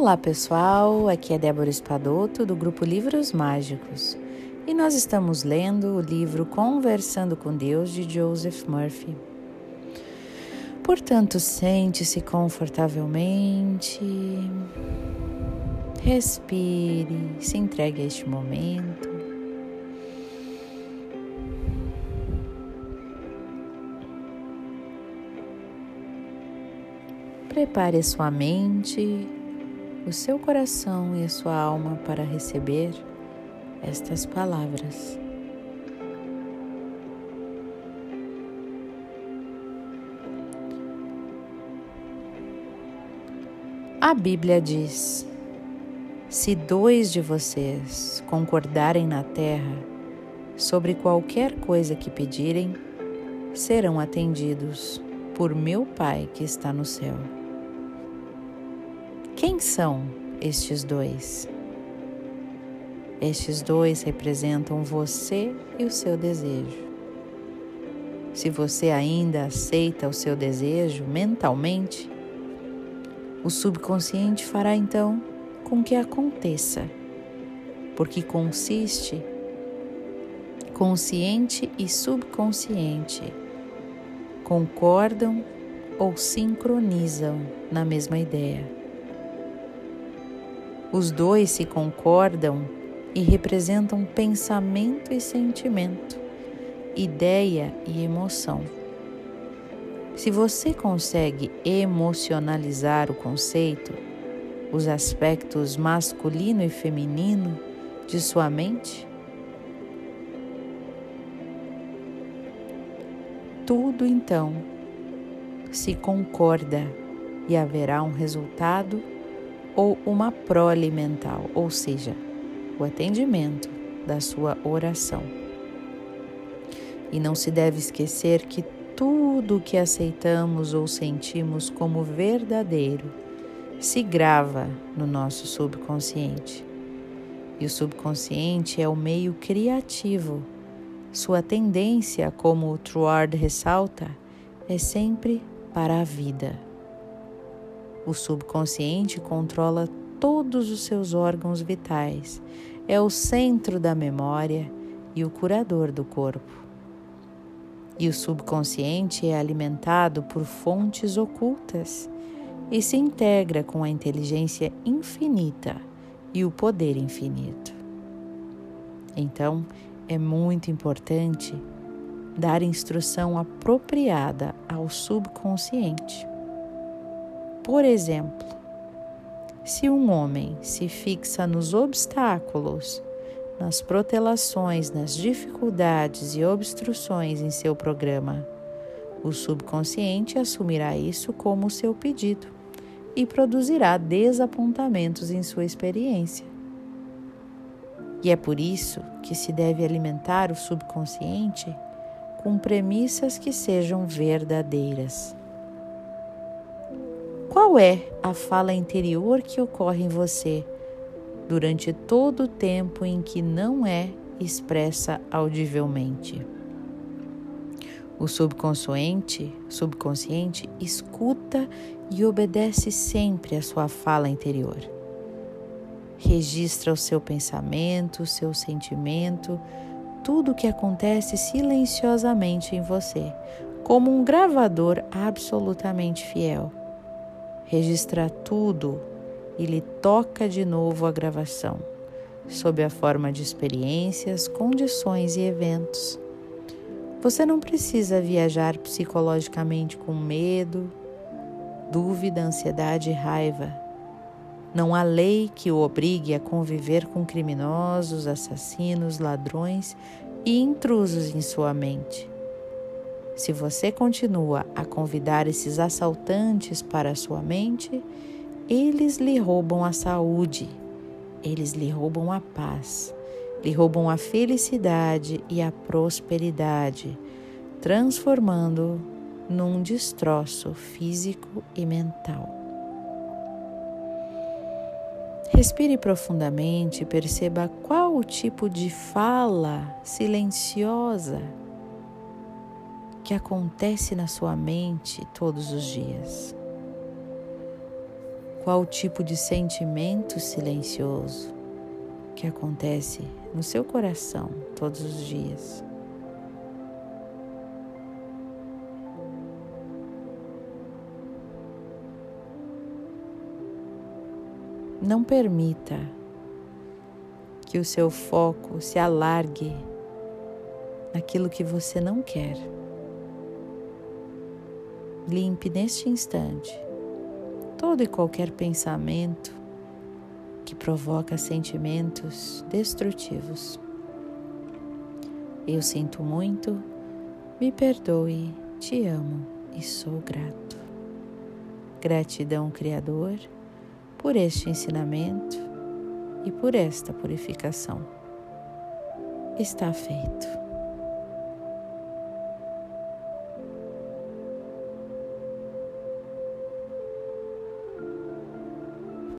Olá pessoal, aqui é Débora Espadoto do grupo Livros Mágicos e nós estamos lendo o livro Conversando com Deus de Joseph Murphy. Portanto, sente-se confortavelmente, respire, se entregue a este momento. Prepare sua mente o seu coração e a sua alma para receber estas palavras. A Bíblia diz: Se dois de vocês concordarem na terra sobre qualquer coisa que pedirem, serão atendidos por meu Pai que está no céu. Quem são estes dois? Estes dois representam você e o seu desejo. Se você ainda aceita o seu desejo mentalmente, o subconsciente fará então com que aconteça, porque consiste consciente e subconsciente concordam ou sincronizam na mesma ideia. Os dois se concordam e representam pensamento e sentimento, ideia e emoção. Se você consegue emocionalizar o conceito, os aspectos masculino e feminino de sua mente, tudo então se concorda e haverá um resultado ou uma prole mental, ou seja, o atendimento da sua oração. E não se deve esquecer que tudo o que aceitamos ou sentimos como verdadeiro se grava no nosso subconsciente. E o subconsciente é o meio criativo. Sua tendência, como o Truard ressalta, é sempre para a vida. O subconsciente controla todos os seus órgãos vitais, é o centro da memória e o curador do corpo. E o subconsciente é alimentado por fontes ocultas e se integra com a inteligência infinita e o poder infinito. Então, é muito importante dar instrução apropriada ao subconsciente. Por exemplo, se um homem se fixa nos obstáculos, nas protelações, nas dificuldades e obstruções em seu programa, o subconsciente assumirá isso como seu pedido e produzirá desapontamentos em sua experiência. E é por isso que se deve alimentar o subconsciente com premissas que sejam verdadeiras. Qual é a fala interior que ocorre em você durante todo o tempo em que não é expressa audivelmente? O subconsciente, subconsciente escuta e obedece sempre à sua fala interior. Registra o seu pensamento, o seu sentimento, tudo o que acontece silenciosamente em você, como um gravador absolutamente fiel registra tudo e lhe toca de novo a gravação, sob a forma de experiências, condições e eventos. Você não precisa viajar psicologicamente com medo, dúvida, ansiedade e raiva. Não há lei que o obrigue a conviver com criminosos, assassinos, ladrões e intrusos em sua mente. Se você continua a convidar esses assaltantes para a sua mente, eles lhe roubam a saúde, eles lhe roubam a paz, lhe roubam a felicidade e a prosperidade, transformando num destroço físico e mental. Respire profundamente e perceba qual o tipo de fala silenciosa que acontece na sua mente todos os dias. qual tipo de sentimento silencioso que acontece no seu coração todos os dias. Não permita que o seu foco se alargue naquilo que você não quer. Limpe neste instante todo e qualquer pensamento que provoca sentimentos destrutivos. Eu sinto muito, me perdoe, te amo e sou grato. Gratidão, Criador por este ensinamento e por esta purificação. Está feito.